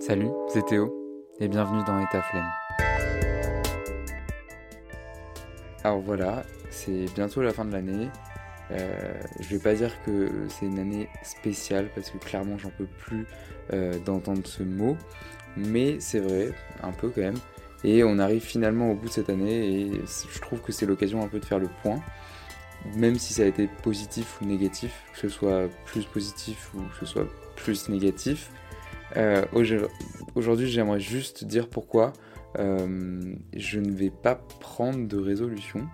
Salut, c'est Théo et bienvenue dans État Flemme. Alors voilà, c'est bientôt la fin de l'année. Euh, je vais pas dire que c'est une année spéciale parce que clairement j'en peux plus euh, d'entendre ce mot, mais c'est vrai, un peu quand même. Et on arrive finalement au bout de cette année et je trouve que c'est l'occasion un peu de faire le point. Même si ça a été positif ou négatif, que ce soit plus positif ou que ce soit plus négatif, euh, aujourd'hui j'aimerais juste dire pourquoi euh, je ne vais pas prendre de résolution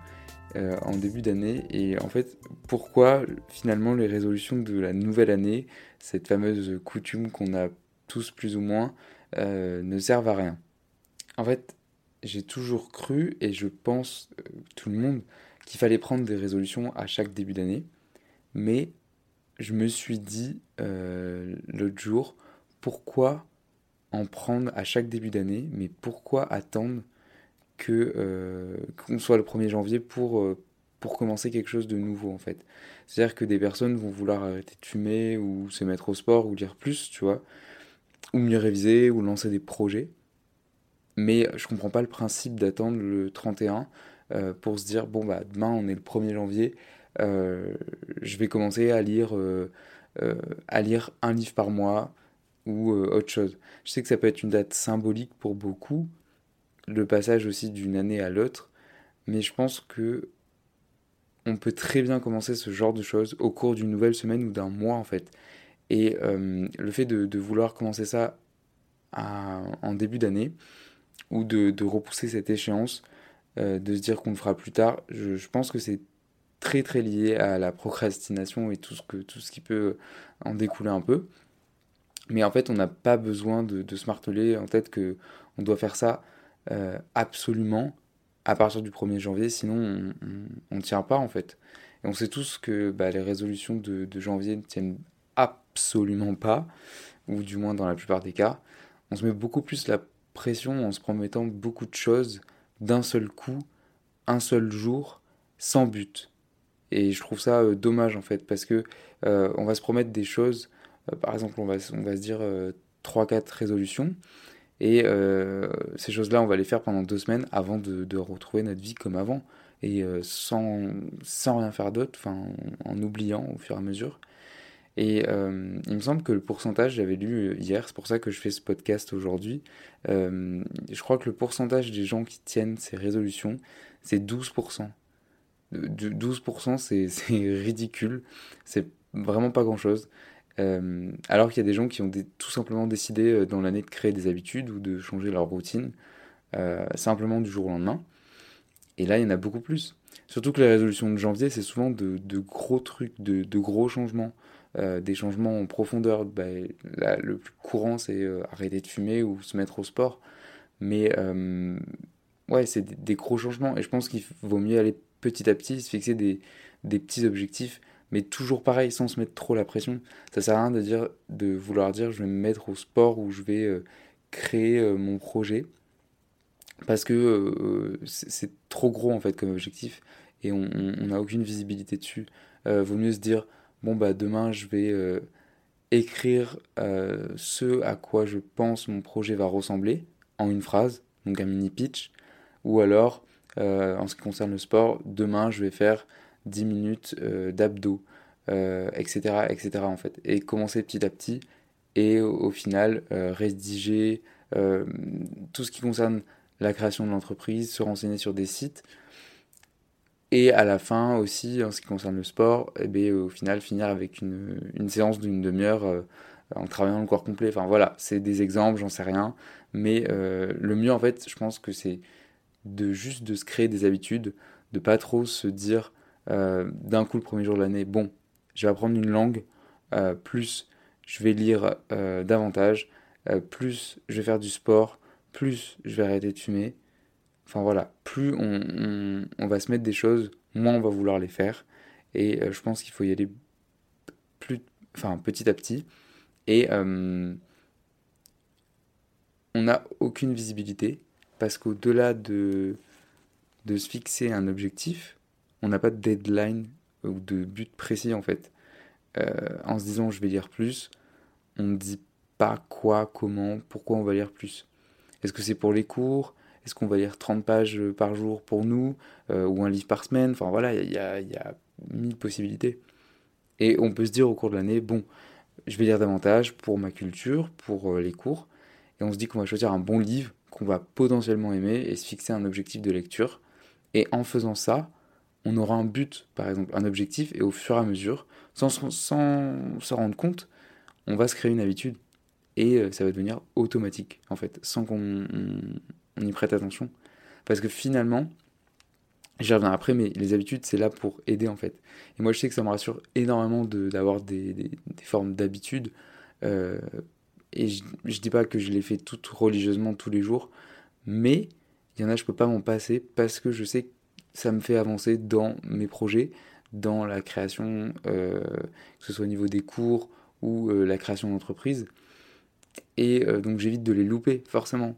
euh, en début d'année et en fait pourquoi finalement les résolutions de la nouvelle année, cette fameuse coutume qu'on a tous plus ou moins, ne servent à rien. En fait, j'ai toujours cru, et je pense tout le monde, qu'il fallait prendre des résolutions à chaque début d'année. Mais je me suis dit l'autre jour, pourquoi en prendre à chaque début d'année, mais pourquoi attendre que euh, qu'on soit le 1er janvier pour, euh, pour commencer quelque chose de nouveau en fait. C'est-à-dire que des personnes vont vouloir arrêter de fumer ou se mettre au sport ou lire plus, tu vois, ou mieux réviser ou lancer des projets. Mais je comprends pas le principe d'attendre le 31 euh, pour se dire bon bah demain on est le 1er janvier, je vais commencer à lire à lire un livre par mois, ou euh, autre chose. Je sais que ça peut être une date symbolique pour beaucoup, le passage aussi d'une année à l'autre, mais je pense que on peut très bien commencer ce genre de choses au cours d'une nouvelle semaine ou d'un mois en fait. Et euh, le fait de, vouloir commencer ça en début d'année ou de, repousser cette échéance, euh, de se dire qu'on le fera plus tard, je, je pense que c'est très très lié à la procrastination et tout ce, que, tout ce qui peut en découler un peu. Mais en fait, on n'a pas besoin de, se marteler en tête que on doit faire ça euh, absolument à partir du 1er janvier, sinon on ne tient pas en fait. Et on sait tous que bah, les résolutions de, janvier ne tiennent absolument pas, ou du moins dans la plupart des cas. On se met beaucoup plus la pression en se promettant beaucoup de choses d'un seul coup, un seul jour, sans but. Et je trouve ça euh, dommage en fait, parce que euh, on va se promettre des choses par exemple, on va, se dire 3-4 euh, résolutions. Et euh, ces choses-là, on va les faire pendant deux semaines avant de, retrouver notre vie comme avant. Et sans, sans rien faire d'autre, en, oubliant au fur et à mesure. Et il me semble que le pourcentage, j'avais lu hier, c'est pour ça que je fais ce podcast aujourd'hui. je crois que le pourcentage des gens qui tiennent ces résolutions, c'est 12%. 12%, c'est ridicule. C'est vraiment pas grand chose. Euh, alors qu'il y a des gens qui ont tout simplement décidé euh, dans l'année de créer des habitudes ou de changer leur routine, euh, simplement du jour au lendemain. Et là, il y en a beaucoup plus. Surtout que les résolutions de janvier, c'est souvent de, gros trucs, de, gros changements, des changements en profondeur. Bah, le plus courant, c'est arrêter de fumer ou se mettre au sport. Mais ouais, c'est des, gros changements. Et je pense qu'il vaut mieux aller petit à petit, se fixer des petits objectifs mais toujours pareil, sans se mettre trop la pression. Ça sert à rien de, dire, de vouloir dire je vais me mettre au sport ou je vais euh, créer euh, mon projet, parce que euh, c'est trop gros en fait comme objectif et on n'a aucune visibilité dessus. vaut mieux se dire bon bah demain je vais écrire ce à quoi je pense mon projet va ressembler en une phrase, donc un mini pitch, ou alors en ce qui concerne le sport, demain je vais faire 10 minutes euh, d'abdos, etc., euh, etc. en fait. Et commencer petit à petit et au, final euh, rédiger tout ce qui concerne la création de l'entreprise, se renseigner sur des sites. Et à la fin aussi, en ce qui concerne le sport, eh bien, au final finir avec une, une séance d'une demi-heure en travaillant le corps complet. Enfin voilà, c'est des exemples, j'en sais rien. Mais le mieux en fait, je pense que c'est de juste de se créer des habitudes, de pas trop se dire d'un coup le premier jour de l'année, bon, je vais apprendre une langue, euh, plus je vais lire euh, davantage, plus je vais faire du sport, plus je vais arrêter de fumer. Enfin voilà, plus on, on, va se mettre des choses, moins on va vouloir les faire. Et je pense qu'il faut y aller plus, enfin, petit à petit. Et on n'a aucune visibilité parce qu'au-delà de, de se fixer un objectif, on n'a pas de deadline ou de but précis en fait. Euh, en se disant je vais lire plus, on dit pas quoi, comment, pourquoi on va lire plus. Est-ce que c'est pour les cours? Est-ce qu'on va lire 30 pages par jour pour nous Ou un livre par semaine? Enfin voilà, il y a, y a mille possibilités. Et on peut se dire au cours de l'année, bon, je vais lire davantage pour ma culture, pour les cours. Et on se dit qu'on va choisir un bon livre qu'on va potentiellement aimer et se fixer un objectif de lecture. Et en faisant ça, on aura un but, par exemple, un objectif, et au fur et à mesure, sans s'en rendre compte, on va se créer une habitude. Et euh, ça va devenir automatique, en fait, sans qu'on y prête attention. Parce que finalement, j'y reviens après, mais les habitudes, c'est là pour aider, en fait. Et moi, je sais que ça me rassure énormément d'avoir des, des, formes d'habitudes. Euh, et je, je dis pas que je les fais toutes religieusement tous les jours, mais il y en a, je peux pas m'en passer parce que je sais ça me fait avancer dans mes projets, dans la création, euh, que ce soit au niveau des cours ou euh, la création d'entreprise. Et euh, donc j'évite de les louper, forcément.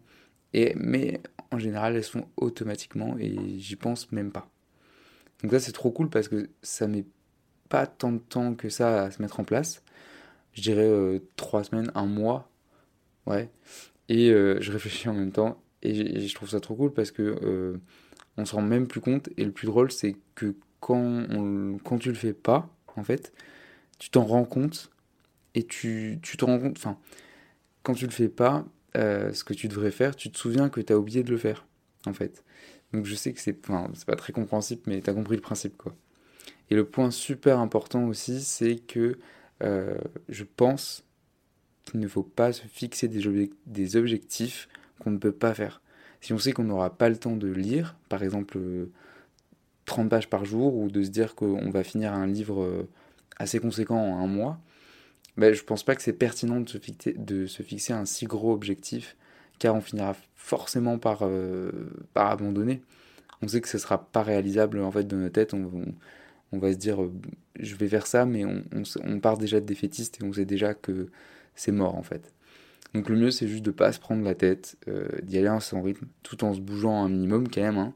Et, mais en général, elles sont automatiquement et j'y pense même pas. Donc ça, c'est trop cool parce que ça met pas tant de temps que ça à se mettre en place. Je dirais trois semaines, un mois. Ouais. Et je réfléchis en même temps. Et, je trouve ça trop cool parce que on se rend même plus compte. Et le plus drôle, c'est que quand, quand tu le fais pas, en fait, tu t'en rends compte et tu, tu te rends compte, enfin, quand tu le fais pas, euh, ce que tu devrais faire, tu te souviens que tu as oublié de le faire, en fait. Donc je sais que c'est enfin, pas très compréhensible, mais tu as compris le principe, quoi. Et le point super important aussi, c'est que euh, je pense qu'il ne faut pas se fixer des, des objectifs qu'on ne peut pas faire. Si on sait qu'on n'aura pas le temps de lire, par exemple 30 euh, pages par jour, ou de se dire qu'on va finir un livre euh, assez conséquent en un mois, ben, je pense pas que c'est pertinent de se, fixer, de se fixer un si gros objectif, car on finira forcément par, euh, par abandonner. On sait que ce sera pas réalisable en fait de nos têtes. On, va se dire je vais faire ça, mais on, on part déjà de défaitiste et on sait déjà que c'est mort en fait. Donc le mieux c'est juste de pas se prendre la tête, euh, d'y aller à son rythme, tout en se bougeant un minimum quand même, hein,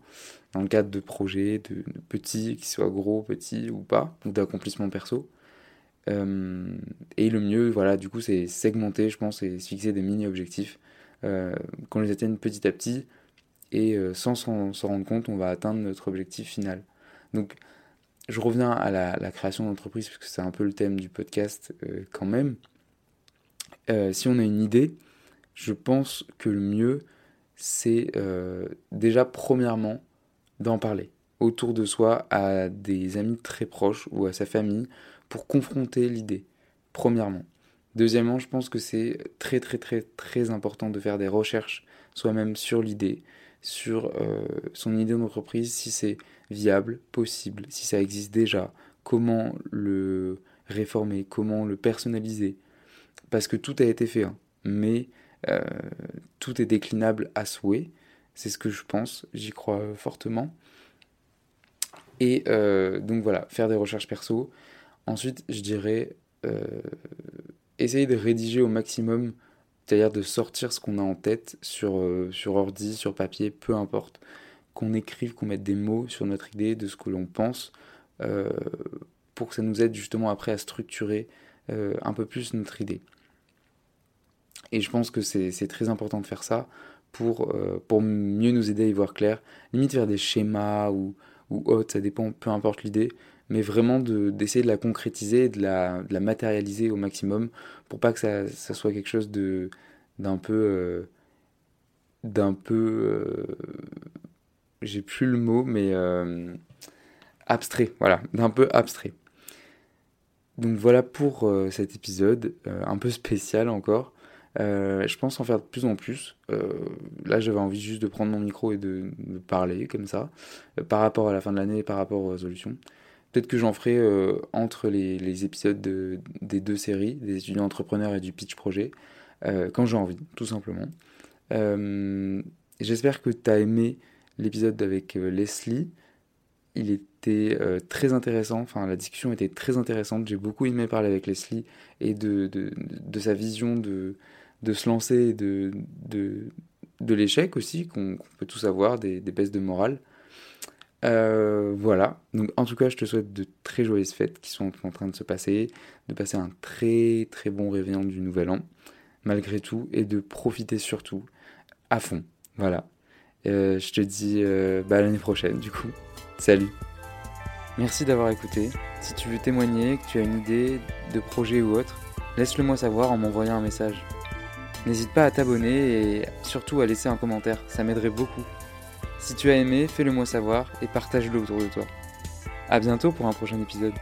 dans le cadre de projets, de, petits, qu'ils soient gros, petits ou pas, ou d'accomplissement perso. Euh, et le mieux, voilà, du coup, c'est segmenter, je pense, et se fixer des mini-objectifs euh, qu'on les atteigne petit à petit, et sans s'en rendre compte, on va atteindre notre objectif final. Donc, je reviens à la, la création d'entreprise, parce que c'est un peu le thème du podcast quand même. Euh, si on a une idée, je pense que le mieux, c'est euh, déjà premièrement d'en parler autour de soi à des amis très proches ou à sa famille pour confronter l'idée, premièrement. Deuxièmement, je pense que c'est très très très très important de faire des recherches soi-même sur l'idée, sur euh, son idée d'entreprise, si c'est viable, possible, si ça existe déjà, comment le réformer, comment le personnaliser, parce que tout a été fait, hein. mais euh, tout est déclinable à souhait. C'est ce que je pense, j'y crois fortement. Et euh, donc voilà, faire des recherches perso. Ensuite, je dirais euh, essayer de rédiger au maximum, c'est-à-dire de sortir ce qu'on a en tête sur, sur ordi, sur papier, peu importe. Qu'on écrive, qu'on mette des mots sur notre idée, de ce que l'on pense, pour que ça nous aide justement après à structurer un peu plus notre idée. Et je pense que c'est très important de faire ça pour, euh, pour mieux nous aider à y voir clair. Limite faire des schémas ou, ou autre, ça dépend, peu importe l'idée. Mais vraiment d'essayer de, la concrétiser, de la, de matérialiser au maximum pour pas que ça, soit quelque chose d'un peu. Euh, d'un peu. Euh, j'ai plus le mot, mais. abstrait, voilà, d'un peu abstrait. Donc voilà pour cet épisode, un peu spécial encore. Euh, je pense en faire de plus en plus. Euh, là, j'avais envie juste de prendre mon micro et de, parler comme ça, euh, par rapport à la fin de l'année, par rapport aux résolutions. Peut-être que j'en ferai entre les, épisodes des deux séries, des étudiants entrepreneurs et du pitch projet, quand j'ai envie, tout simplement. J'espère que tu as aimé l'épisode avec Leslie. Il était très intéressant, enfin la discussion était très intéressante. J'ai beaucoup aimé parler avec Leslie et de, de, de sa vision de, de se lancer de, de, de l'échec aussi, qu'on peut tous avoir, des, des baisses de morale. Euh, voilà, donc en tout cas, je te souhaite de très joyeuses fêtes qui sont en train de se passer, de passer un très très bon réveillon du nouvel an. malgré tout et de profiter surtout à fond. Voilà. Euh, je te dis euh, bah, l'année prochaine du coup. Salut. Merci d'avoir écouté. Si tu veux témoigner, que tu as une idée de projet ou autre, laisse-le moi savoir en m'envoyant un message. N'hésite pas à t'abonner et surtout à laisser un commentaire, ça m'aiderait beaucoup. Si tu as aimé, fais-le moi savoir et partage-le autour de toi. A bientôt pour un prochain épisode.